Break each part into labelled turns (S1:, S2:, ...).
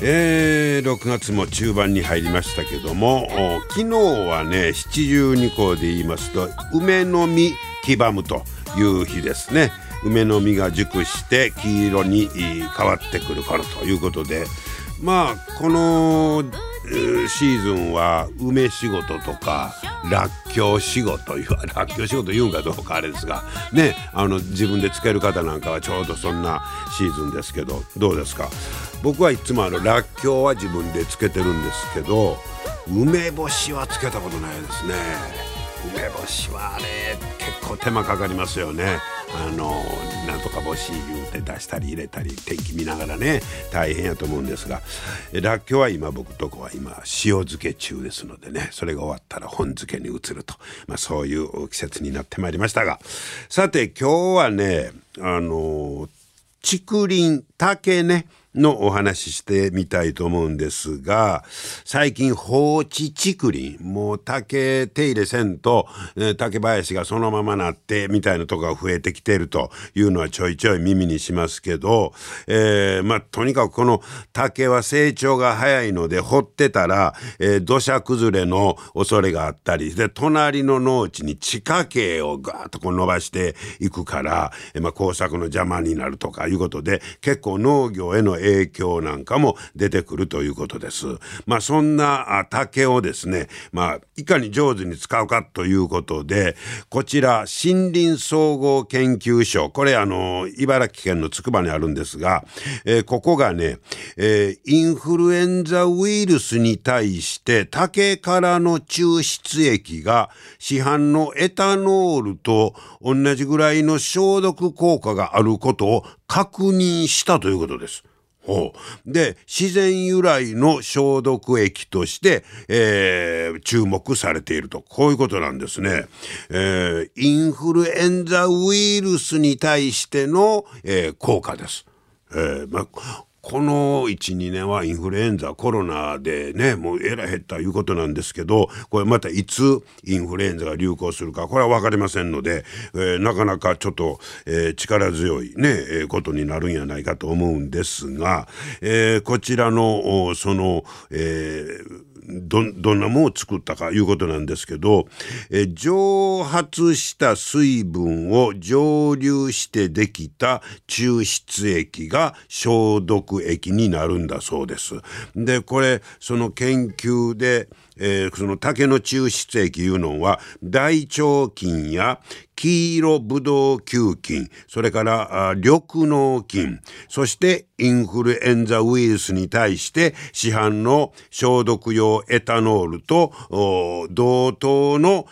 S1: えー、6月も中盤に入りましたけども昨日はね七十二校で言いますと梅の実黄ばむという日ですね。梅の実が熟して黄色に変わってくる頃ということでまあこのシーズンは梅仕事とからっきょう仕事いう らっきょう仕事言うんかどうかあれですがねあの自分でつける方なんかはちょうどそんなシーズンですけどどうですか？僕はいつもあのらっきょうは自分でつけてるんですけど梅干しはつけたことないですね。梅干しはあれ結構手間かかりますよね。あのなんとか干し言うて出したり入れたり天気見ながらね大変やと思うんですが。らっきょうは今僕とこは今塩漬け中ですのでねそれが終わったら本漬けに移ると、まあ、そういう季節になってまいりましたが。さて今日はねあの竹林竹ねのお話ししてみたいと思うんですが最近放置竹林もう竹手入れせんと、竹林がそのままなってみたいなとこが増えてきてるというのはちょいちょい耳にしますけど、えー、まあとにかくこの竹は成長が早いので掘ってたら、えー、土砂崩れの恐れがあったりで隣の農地に地下茎をガーッとこう伸ばしていくから、えーまあ、工作の邪魔になるとかいうことで結構農業への影響なんかも出てくるということです。まあそんな竹をですね、まあいかに上手に使うかということで、こちら森林総合研究所、これあの茨城県のつくばにあるんですが、えー、ここがね、えー、インフルエンザウイルスに対して竹からの抽出液が市販のエタノールと同じぐらいの消毒効果があることを確認したということです。で自然由来の消毒液として、えー、注目されているとこういうことなんですね、えー、インフルエンザウイルスに対しての、えー、効果です。えーまあ、この12年はインフルエンザコロナでねもうえらい減ったいうことなんですけどこれまたいつインフルエンザが流行するかこれは分かりませんので、えー、なかなかちょっと、えー、力強いね、えー、ことになるんやないかと思うんですが、え、こちらのその、えーどどんなものを作ったかいうことなんですけどえ蒸発した水分を蒸留してできた抽出液が消毒液になるんだそうです。でこれその研究でえー、その竹の抽出液いうのは大腸菌や黄色ブドウ球菌それから緑脳菌そしてインフルエンザウイルスに対して市販の消毒用エタノールと同等の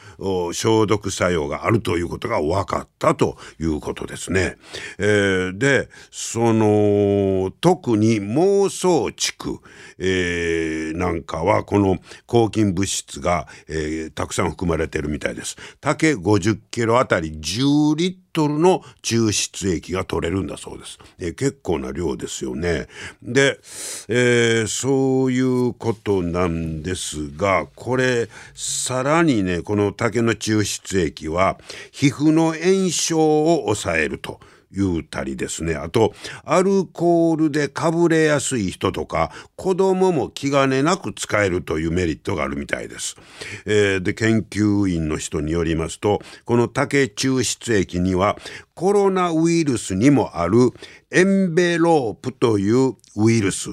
S1: 消毒作用があるということが分かったということですね。えー、でその特に妄想地区、えー、なんかはこの抗菌物質が、えー、たくさん含まれてるみたいです。竹50キロあたり10リットルの抽出液が取れるんだそうです。えー、結構な量ですよね。で、えー、そういうことなんですがこれさらにねこの竹の抽出液は皮膚の炎症を抑えると。言うたりですねあとアルコールでかぶれやすい人とか子供も気兼ねなく使えるというメリットがあるみたいです。えー、で研究員の人によりますとこの竹抽出液にはコロナウイルスにもあるエンベロープというウイルス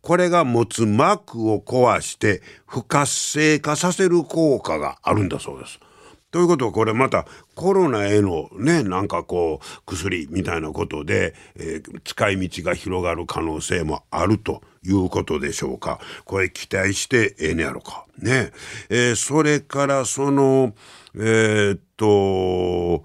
S1: これが持つ膜を壊して不活性化させる効果があるんだそうです。ということはこれまたコロナへのねなんかこう薬みたいなことで、えー、使い道が広がる可能性もあるということでしょうか。これ期待してええねやろか。ね。えー、それからそのえー、っと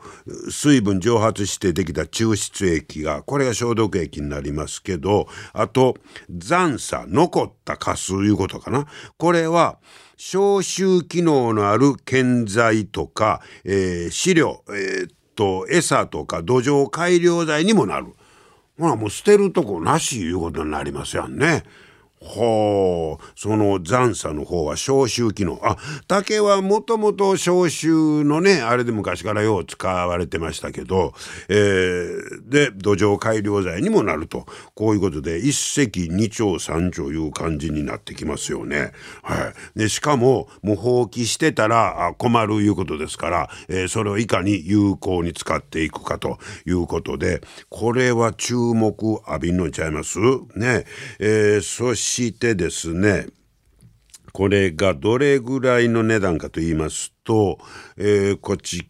S1: 水分蒸発してできた抽出液がこれが消毒液になりますけどあと残差残ったカスいうことかな。これは消臭機能のある建材とか、えー、飼料、えー、っと餌とか土壌改良剤にもなる。ほらもう捨てるとこなしいうことになりますやんね。ほうその残差の方は消臭機能あ竹はもともと消臭のねあれで昔からよう使われてましたけど、えー、で土壌改良剤にもなるとこういうことで一石二鳥三鳥いう感じになってきますよね。はい、でしかももう放棄してたら困るいうことですから、えー、それをいかに有効に使っていくかということでこれは注目浴びんのちゃいます？ね。えー、そししてですねこれがどれぐらいの値段かと言いますと、えー、こっち、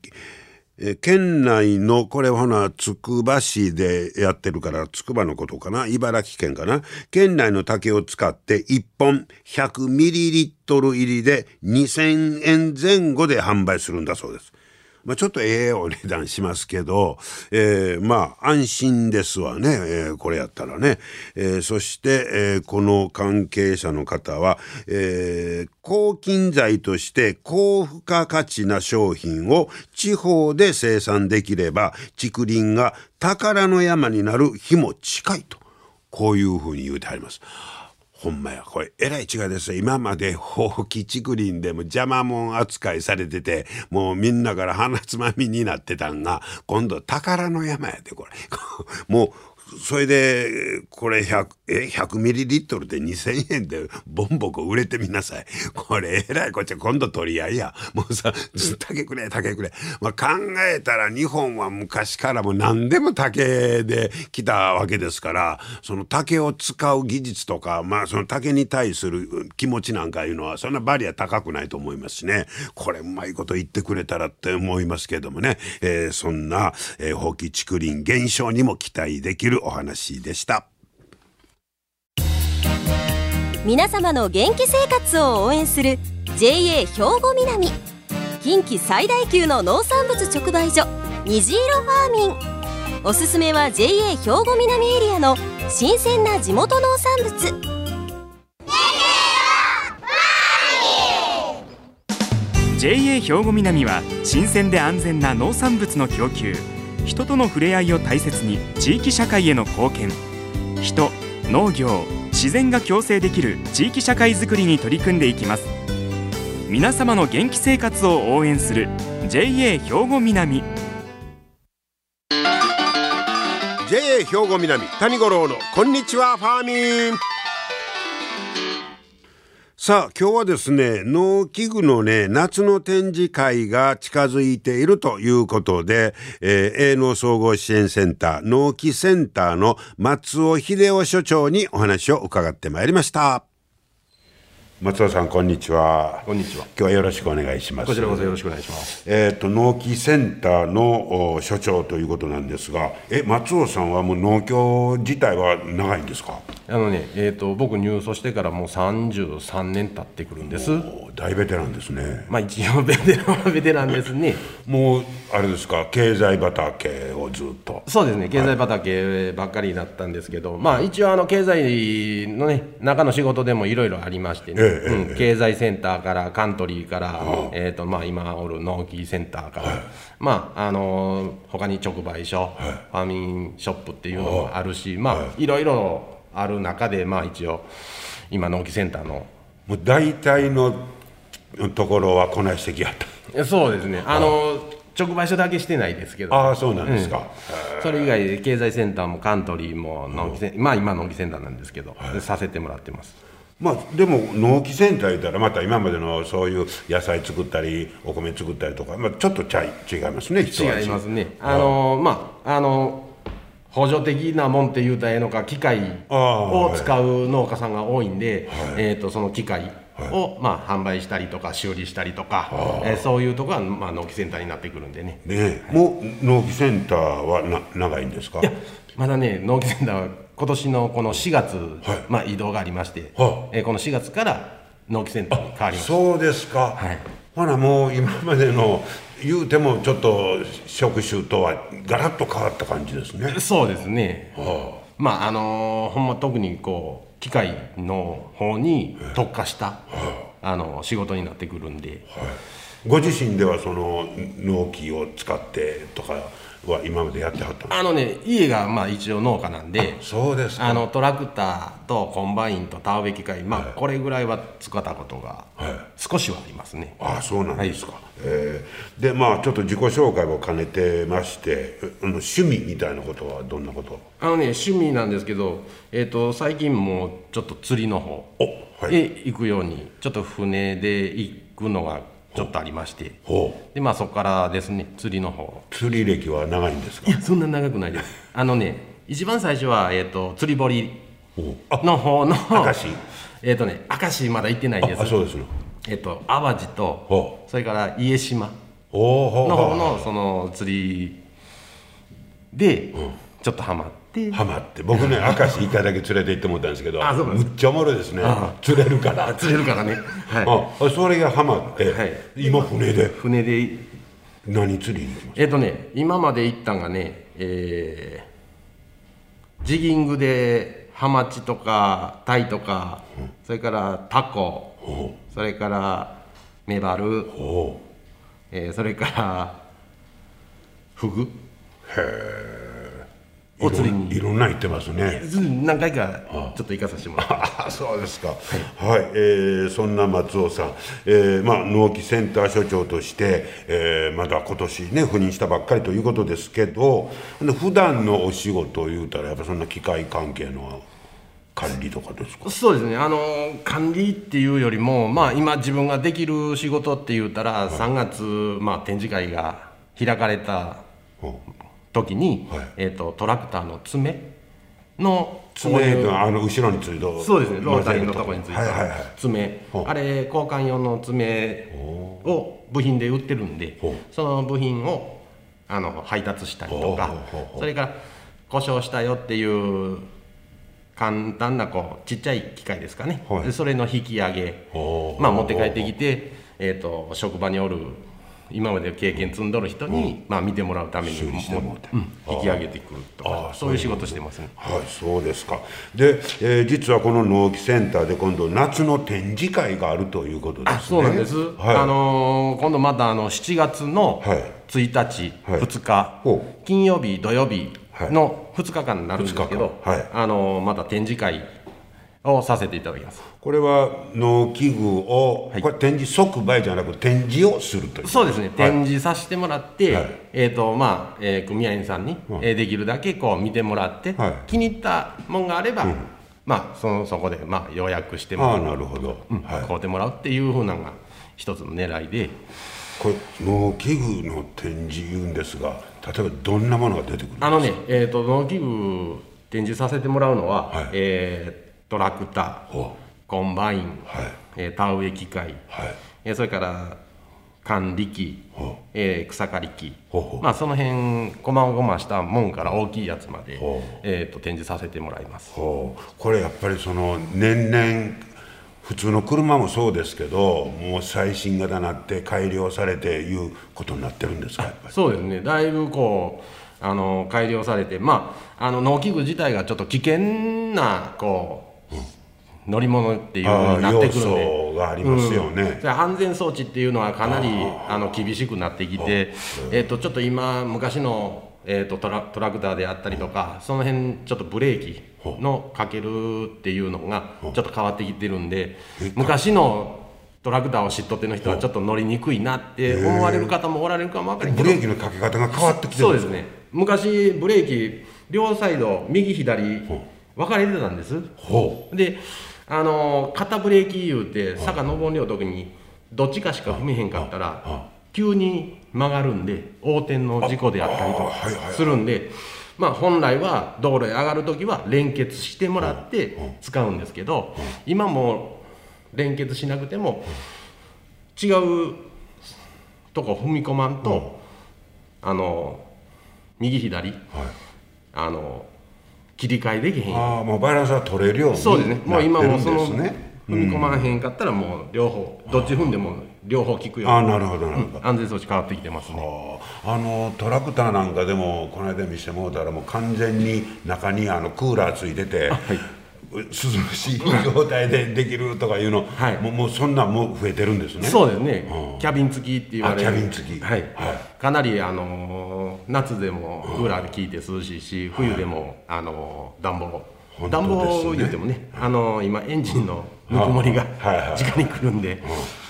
S1: えー、県内のこれはほなつくば市でやってるからつくばのことかな茨城県かな県内の竹を使って1本100ミリリットル入りで2,000円前後で販売するんだそうです。まあ、ちょっとええお値段しますけど、えー、まあ安心ですわね、えー、これやったらね、えー、そして、え、この関係者の方は、え、抗菌剤として高付加価値な商品を地方で生産できれば竹林が宝の山になる日も近いとこういうふうに言うてあります。ほんまや。これえらい違いですよ。今までほうき竹林でも邪魔者扱いされててもうみんなから鼻つまみになってたんが今度宝の山やでこれ。もうそれでこれ 100, え100ミリリットルで2,000円でボンボコ売れてみなさい。これえらい。こっち今度取り合いや。もうさ竹くれ竹くれ、まあ、考えたら日本は昔からも何でも竹で来たわけですからその竹を使う技術とかまあその竹に対する気持ちなんかいうのはそんなバリア高くないと思いますしね。これうまいこと言ってくれたらって思いますけどもね、えー、そんな、えー、放棄竹林減少にも期待できるお話でした。
S2: 皆様の元気生活を応援する JA 兵庫南。近畿最大級の農産物直売所虹色ファーミン。おすすめは JA 兵庫南エリアの新鮮な地元農産物。
S3: JA 兵庫南は新鮮で安全な農産物の供給人との触れ合いを大切に地域社会への貢献。人農業自然が共生できる地域社会づくりに取り組んでいきます。皆様の元気生活を応援する JA 兵庫南。
S1: JA 兵庫南谷五郎のこんにちはファーミン。さあ今日はですね農機具のね夏の展示会が近づいているということで、えー、営農総合支援センター農機センターの松尾秀夫所長にお話を伺ってまいりました。松尾さんこんにちは。
S4: こんにちは。
S1: 今日はよろしくお願いします。
S4: こちらこそよろしくお願いします。
S1: えっ、ー、と農機センターの所長ということなんですがえ松尾さんはもう農協自体は長いんですか？
S4: あのねえっ、ー、と僕入所してからもう33年経ってくるんです。
S1: 大ベテランですね。
S4: まあ一応ベテランはベテランですね。
S1: もうあれですか経済畑をずっと。
S4: そうですね経済畑ばっかりだったんですけど、はい、まあ一応あの経済のね中の仕事でもいろいろありましてね、ええうん、経済センターからカントリーから、えーとまあ、今おる農機センターから、はい、まああの他に直売所、はい、ファーミンショップっていうのもあるし、まあ、い。ろいろある中でまあ一応今農機センターの。
S1: もう大体のところはこないしてきやった。
S4: そうですね。あの直売所だけしてないですけど。
S1: ああそうなんですか、
S4: うん、それ以外で経済センターもカントリーも農機セン、まあ今農機センターなんですけど、はい、させてもらってます
S1: まあでも農機センター言ったらまた今までのそういう野菜作ったりお米作ったりとか、まあ、ちょっとちゃい違いますね
S4: 違いますね。あのまああの補助的なもんって言うたらええのか機械を使う農家さんが多いんで、はい、えーと、その機械を、まあ、販売したりとか修理したりとか、えーそういうところが、まあ、納期センターになってくるんでね。
S1: ねえ。もう納期センターはな長いんですか？
S4: いやまだね納期センターは今年のこの4月、
S1: はい。
S4: まあ、移動がありまして、
S1: は
S4: えーこの4月から納期センターに変わりました。
S1: そうですか、
S4: はい。
S1: ほなもう今までの言うてもちょっと職種とはガラッと変わった感じですね。
S4: そうですね。
S1: は
S4: まああのーほんま特にこう機械の方に特化した、あ。の仕事になってくるんで。
S1: あ、はい、ご自身ではその農機を使ってとかは今までやってはったの？
S4: あのね家がまあ一応農家なんで
S1: そうですか。
S4: あのトラクターとコンバインと田植え機械まあ、
S1: はい。
S4: これぐらいは使ったことが
S1: はい。
S4: 少しはありますね、
S1: ああそうなんですか、えーでまあちょっと自己紹介を兼ねてまして趣味みたいなことはどんなこと？
S4: あのね趣味なんですけど、えー、と最近もうちょっと釣りの方
S1: おはい。
S4: へ行くようにちょっと船で行くのがちょっとありまして。でまあそこからですね釣りの方。
S1: 釣り歴は長いんですか？
S4: いやそんな長くないです。あのね一番最初は、えー、と釣り堀
S1: あ
S4: の方のえっとね明石まだ行ってないんです。
S1: あそうですの
S4: えっと淡路と
S1: ほ
S4: それから家島の
S1: ほう
S4: 方のその釣りでちょっとハマって。
S1: ハマって。僕ね 明石一回だけ連れて行ってもらったんですけどむっちゃおもろいですね。釣れるから。
S4: 釣れるからね。は
S1: あそれがハマって、
S4: はい。
S1: 今船で。
S4: い船で。
S1: 何釣りに行きます
S4: えっとね今まで行ったんがねえージギングでハマチとかタイとかそれからタコ
S1: ほ
S4: それからメバルえーそれからフグ。
S1: う
S4: お釣り。に
S1: いろんな行ってますね。
S4: うん何回かちょっと行かさせてもらって
S1: あそうですか。はい、えーそんな松尾さん、えーまあ納期センター所長として、えーまだ今年ね赴任したばっかりということですけど、で普段のお仕事を言うたらやっぱそんな機械関係の管理とかですか？
S4: そうですね。あの管理っていうよりもまあ今自分ができる仕事って言ったら3月、まあ、展示会が開かれた時に、
S1: はい。
S4: えー、とトラクターの爪の
S1: 爪があの後ろについて
S4: そうですね。ロータリーのところについ
S1: はいはいはい。
S4: た爪、
S1: ほう。
S4: あれ交換用の爪を部品で売ってるんでその部品をあの配達したりとかそれから故障したよっていう簡単なこうちっちゃい機械ですかね、
S1: はい。
S4: でそれの引き上げ。まあ持って帰ってきて、えー、と職場におる今まで経験積んどる人に、まあ、見てもらうために
S1: も
S4: 引き上げてくるとかそういう仕事してますね。
S1: はい、そうですか。で、えー実はこの納期センターで今度夏の展示会があるということですね。
S4: あそうなんです、
S1: はい、
S4: あのー今度またあの7月の
S1: はい。
S4: 1日、
S1: はい。
S4: 2日、
S1: ほ
S4: 金曜日土曜日の2日間になるんですけど、
S1: 2日間。はい。
S4: あのーまた展示会をさせていただきます
S1: これは農機具を、
S4: はい。
S1: これ展示即売じゃなく展示をするという。
S4: そうですね、
S1: はい。
S4: 展示させてもらって、
S1: はい。
S4: えーとまあえー組合員さんに、えーできるだけこう見てもらって、
S1: はい。
S4: 気に入ったもんがあれば、まあ、そのそこで、まあ、予約してもらう、
S1: なるほど。はい。
S4: 買うてもらうっていうふうなのが一つの狙いで。
S1: これ農機具の展示言うんですが、例えばどんなものが出てくるんですか？
S4: あのね、えー、と農機具展示させてもらうのは、
S1: はい。
S4: えートラクター。
S1: ほ
S4: コンバイン、
S1: はい。
S4: えー田植え機械、
S1: はい。
S4: えーそれから管理機えー草刈り機。まあ、その辺こまごましたもんから大きいやつまで
S1: ほ、
S4: えー、と展示させてもらいます。
S1: これやっぱりその年々普通の車もそうですけどもう最新型になって改良されていうことになってるんですかやっぱり。
S4: そうですね。だいぶこうあの改良されてまああの農機具自体がちょっと危険なこう、乗り物っていうふうになってくるんで。
S1: ありますよね。
S4: うん。安全装置っていうのはかなりあの厳しくなってきて、えー、とちょっと今昔の、えー、とトラトラクターであったりとかその辺ちょっとブレーキのかけるっていうのがちょっと変わってきてるんで昔のトラクターを知っとっての人はちょっと乗りにくいなって思われる方もおられるかもわかりんけど
S1: ブレーキのかけ方が変わってきてる。
S4: そうですね。昔ブレーキ両サイド右左分かれてたんです。
S1: ほ
S4: であの肩ブレーキ言うて坂登りの時にどっちかしか踏めへんかったら急に曲がるんで横転の事故であったりとかするんでまあ本来は道路へ上がる時は連結してもらって使うんですけど今もう連結しなくても違うとこ踏み込まんと、あの右左、あの切り替えできへん
S1: ああもうバランスは取れるように
S4: そうですね。もう今もうその踏み込まへんかったらもう両方どっち踏んでも両方効くように。
S1: ああなるほどなるほど、
S4: 安全装置変わってきてますね。
S1: あ。あのトラクターなんかでもこの間見せてもらったらもう完全に中にあのクーラーついてて、涼しい 状態でできるとかいうの、
S4: はい。
S1: もうもうそんなんもう増えてるんですね。
S4: そうですね、キャビン付きって言われる。
S1: あキャビン付き。
S4: はい、
S1: は
S4: かなりあのー夏でもクーラーで効いて涼しいし、冬でもあのー暖房。暖房言うてもねあのー今エンジンのぬくもりが直に来るんで、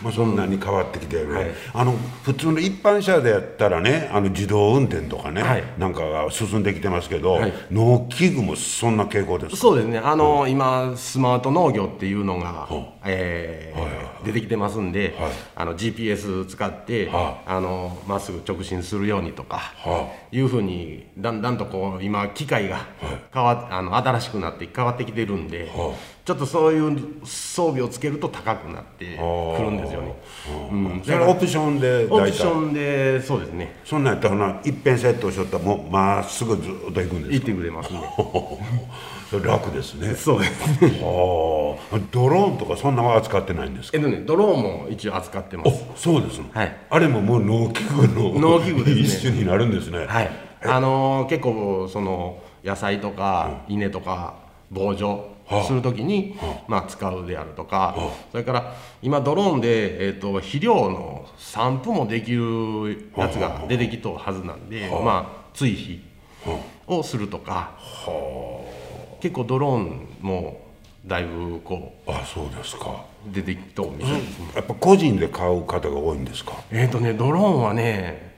S1: まあ、そんなに変わってきてる、
S4: はい。
S1: あの普通の一般車でやったらねあの自動運転とかね、
S4: はい。
S1: なんかが進んできてますけど、
S4: はい。
S1: 農機具もそんな傾向ですか？
S4: そうですね。あのー今スマート農業っていうのが、えー出てきてますんで、
S1: はい。
S4: あの GPS 使って、
S1: は
S4: あのまっすぐ直進するようにとか、
S1: は
S4: い。うふうにだんだんとこう今機械が変わ、あの新しくなって変わってきてるんで、
S1: は
S4: ちょっとそういう装備をつけると高くなってくるんですよね。うん、
S1: それはオプションで
S4: オプションでそうですね。
S1: そんなんやったらな一遍セットしとったらもうまっすぐずっと行くんですか？
S4: 行ってくれますね。
S1: それ楽ですね。
S4: そうですね。
S1: はあドローンとかそんなのは扱ってないんですか？
S4: えっとねドローンも一応扱ってます。
S1: そうですね、
S4: はい。
S1: あれももう農機具の
S4: 農機具ですね。
S1: 一種になるんですね。
S4: はい、あのー結構その野菜とか稲とか防除
S1: はあ。
S4: するときに、まあ、使うであるとか、それから今ドローンで、えー、と肥料の散布もできるやつが出てきとるはずなんで、まあ、追肥をするとか、結構ドローンもだいぶこ
S1: あそうですか。
S4: う出てきとるみたいですね。
S1: やっぱ個人で買う方が多いんですか？
S4: えっ、とねドローンはね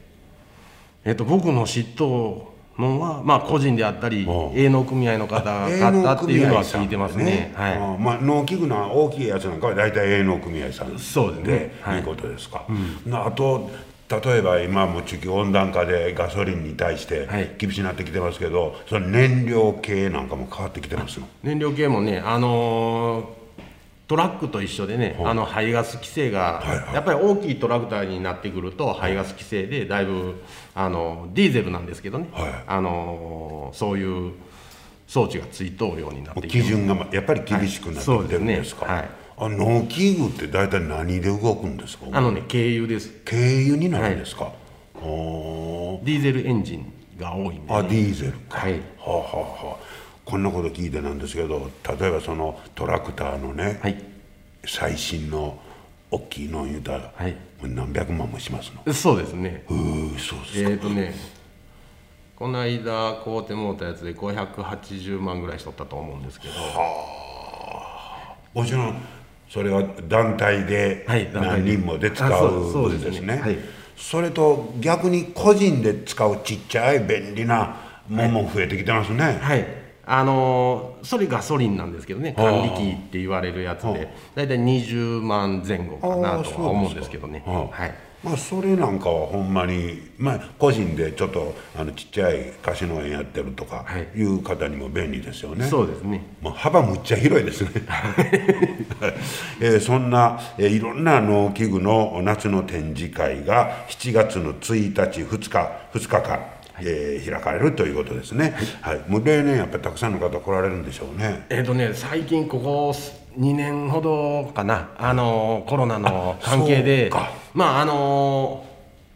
S4: えっ、と僕の知っとうのはまあ個人であったり
S1: うん。
S4: 営農組合の方が買ったっていうのは聞いてますね。はい。
S1: あまあ、農機具の大きいやつなんかは大体営農組合さん
S4: そうですね。はい。
S1: いいことですか、なあと例えば今も地球温暖化でガソリンに対して
S4: はい。
S1: 厳しくなってきてますけど、その燃料系なんかも変わってきてますの
S4: 燃料系もねあのートラックと一緒でね、あの排ガス規制が、
S1: はいはい。
S4: やっぱり大きいトラクターになってくると排ガス規制でだいぶあのディーゼルなんですけどね、
S1: はい。
S4: あのーそういう装置がついとうようになって
S1: 基準がまやっぱり厳しくなってきてるんですか、
S4: はい
S1: あ農機具って大体何で動くんですか？
S4: あのね軽油です。
S1: 軽油になるんですか、おー。
S4: ディーゼルエンジンが多いんで、
S1: あディーゼルか、
S4: はい。
S1: はあはあはあ。こんなこと聞いてなんですけど例えばそのトラクターのね、
S4: はい。
S1: 最新の大きいの言うたら、
S4: はい。
S1: 何百万もしますの？
S4: そうですね。
S1: うーそうです
S4: えーとねこの間買うてもうたやつで580万ぐらいしとったと思うんですけど。
S1: もちろんそれは団体で何人もで使
S4: う
S1: う
S4: そうです
S1: ね。それと逆に個人で使うちっちゃい便利なもんも増えてきてますね、
S4: はい。あのーそれガソリンなんですけどね
S1: はあ。
S4: 管理機って言われるやつで大体20万前後かなとは思うんですけどね。はい
S1: まあそれなんかはほんまにまあ個人でちょっとあのちっちゃい貸し農園やってるとか
S4: はい。
S1: いう方にも便利ですよね、
S4: そうですね。
S1: もう幅むっちゃ広いですね、えーそんな、えーいろんな農機具の夏の展示会が7月の1日2日2日間、えー開かれるということですね、はい。もう例年やっぱりたくさんの方来られるんでしょうね。
S4: えっ、とね最近ここ2年ほどかな。あのーコロナの関係で。まああのー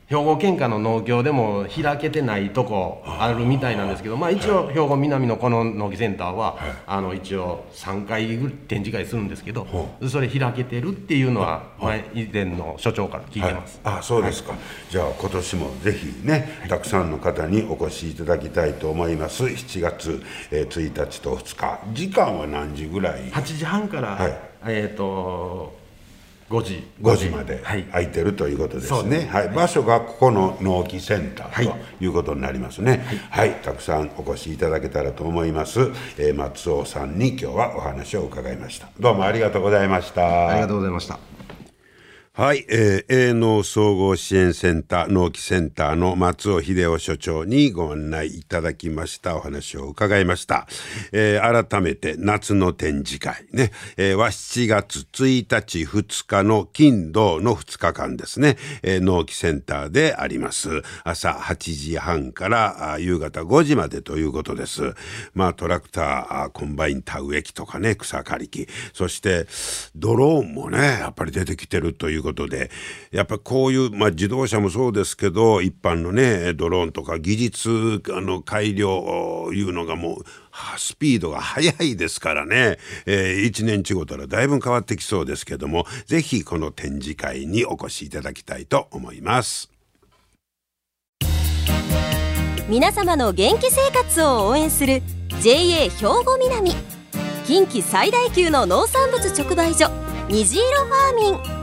S4: 兵庫県下の農協でも開けてないとこあるみたいなんですけどまあ一応兵庫南のこの農機センターは、あの一応3回展示会するんですけど、それ開けてるっていうのは前以前の所長から聞いてます、
S1: はい、あそうですか、じゃあ今年もぜひねたくさんの方にお越しいただきたいと思います。7月、えー1日と2日。時間は何時ぐらい
S4: ？8時半から、
S1: はい。
S4: えっ、と5時
S1: 5時まで
S4: はい
S1: 空いてるということですね。
S4: です
S1: はい、場所がここの農機センター
S4: は
S1: ということになりますね。はい、たくさんお越しいただけたらと思います。えー松尾さんに今日はお話を伺いました。どうもありがとうございました。
S4: ありがとうございました
S1: はい、えー、営農総合支援センター農機センターの松尾秀夫所長にご案内いただきました。お話を伺いました、えー、改めて夏の展示会ね、えー、は7月1日2日の金土の2日間ですね、えー、農機センターであります。朝8時半から夕方5時までということです。まあトラクターコンバイン田植え機とかね草刈り機。そしてドローンもねやっぱり出てきてるということでやっぱこういう、まあ、自動車もそうですけど一般のねドローンとか技術あの改良いうのがもうスピードが速いですからね、えー、1年ちごたらだいぶ変わってきそうですけども是非この展示会にお越しいただきたいと思います。
S2: 皆様の元気生活を応援する JA 兵庫南。近畿最大級の農産物直売所虹色ファーミン。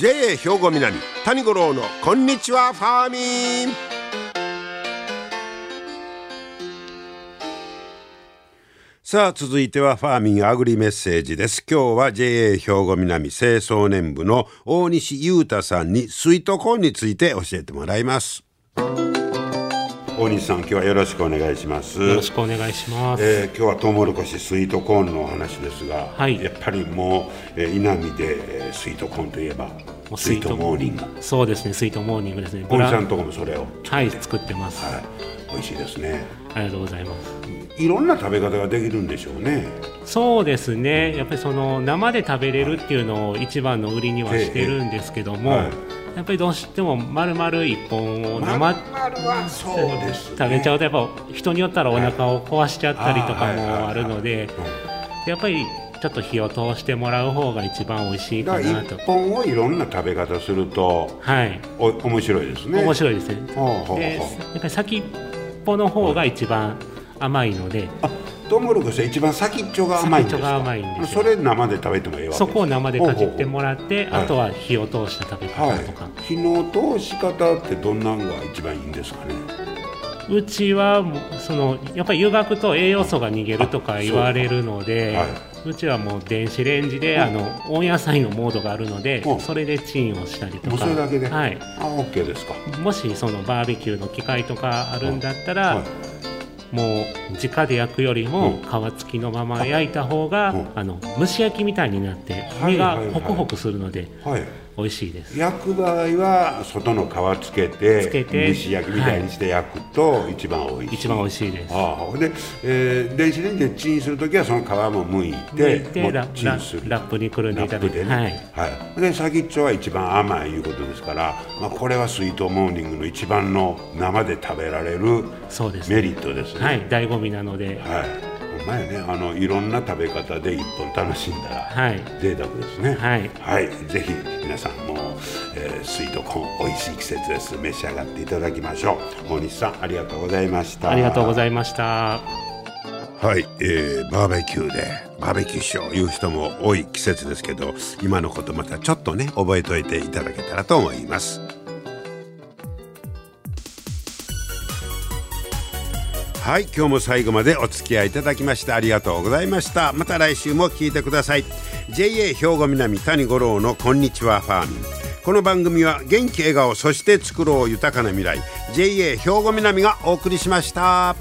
S1: JA 兵庫南谷五郎のこんにちはファーミン。さあ続いてはファーミンアグリメッセージです。今日は JA 兵庫南青壮年部の大西裕太さんにスイートコーンについて教えてもらいます。大西さん今日はよろしくお願いします。
S5: よろしくお願いします、
S1: えー、今日はトウモロコシスイートコーンのお話ですが、はい、やっぱりもう、えー、稲美で、えー、スイートコーンといえばスイートモーニング。
S5: そうですねスイートモーニングですね。
S1: 大西さんとこもそれを。
S5: はい作ってます、はい、
S1: 美味しいですね。
S5: ありがとうございます。
S1: いろんな食べ方ができるんでしょうね。
S5: そうですね。やっぱりその生で食べれるっていうのを一番の売りにはしてるんですけども、はい。やっぱりどうしても丸々一本を生食べちゃうとやっぱ人によったらお腹を壊しちゃったりとかもあるのでやっぱりちょっと火を通してもらう方が一番美味しいかなと。
S1: 一本をいろんな食べ方するとはい。お面白いですね。
S5: 面白いですね。でやっぱり先っぽの方が一番甘いので、あ
S1: トウモロコシは一番先っちょが甘いんです
S5: が甘いんです
S1: それ生で食べてもいいわけ
S5: そこを生でかじってもらってあとは火を通した食べ方とか、は
S1: い、火の通し方ってどんなのが一番いいんですかね？
S5: うちはそのやっぱり湯がくと栄養素が逃げるとか言われるので、はい、うちはもう電子レンジで、あの温野菜のモードがあるので、それでチンをしたりとか。
S1: それだけで、
S5: はい、
S1: あ OK ですか。
S5: もしそのバーベキューの機械とかあるんだったら、はい。もう直で焼くよりも皮付きのまま焼いた方が、あの蒸し焼きみたいになって身がホクホクするので、美味しいです。
S1: 焼く場合は外の皮つけてつけて蒸し焼きみたいにして焼くと一番美味しい、
S5: 一番美味しいです。
S1: ああで、えー、電子レンジでチンする時はその皮も剥いて
S5: てラップにくるんでいただいて、ね、はい、
S1: はい、で先っちょは一番甘いいうことですから、まあ、これはスイートモーニングの一番の生で食べられるメリットですね。
S5: はい。醍醐味なので。
S1: はい前ねあのいろんな食べ方で一本楽しんだら、はい、贅沢ですね。はい、はい、ぜひ皆さんも、えー、スイートコーン美味しい季節です。召し上がっていただきましょう。大西さんありがとうございました。
S5: ありがとうございました。
S1: はい、えー、バーベキューでバーベキューしよういう人も多い季節ですけど今のことまたちょっとね覚えておいていただけたらと思いますはい今日も最後までお付き合いいただきましてありがとうございました。また来週も聞いてください。JA 兵庫南谷五郎のこんにちはファーミン。この番組は元気笑顔そして作ろう豊かな未来。JA 兵庫南がお送りしました。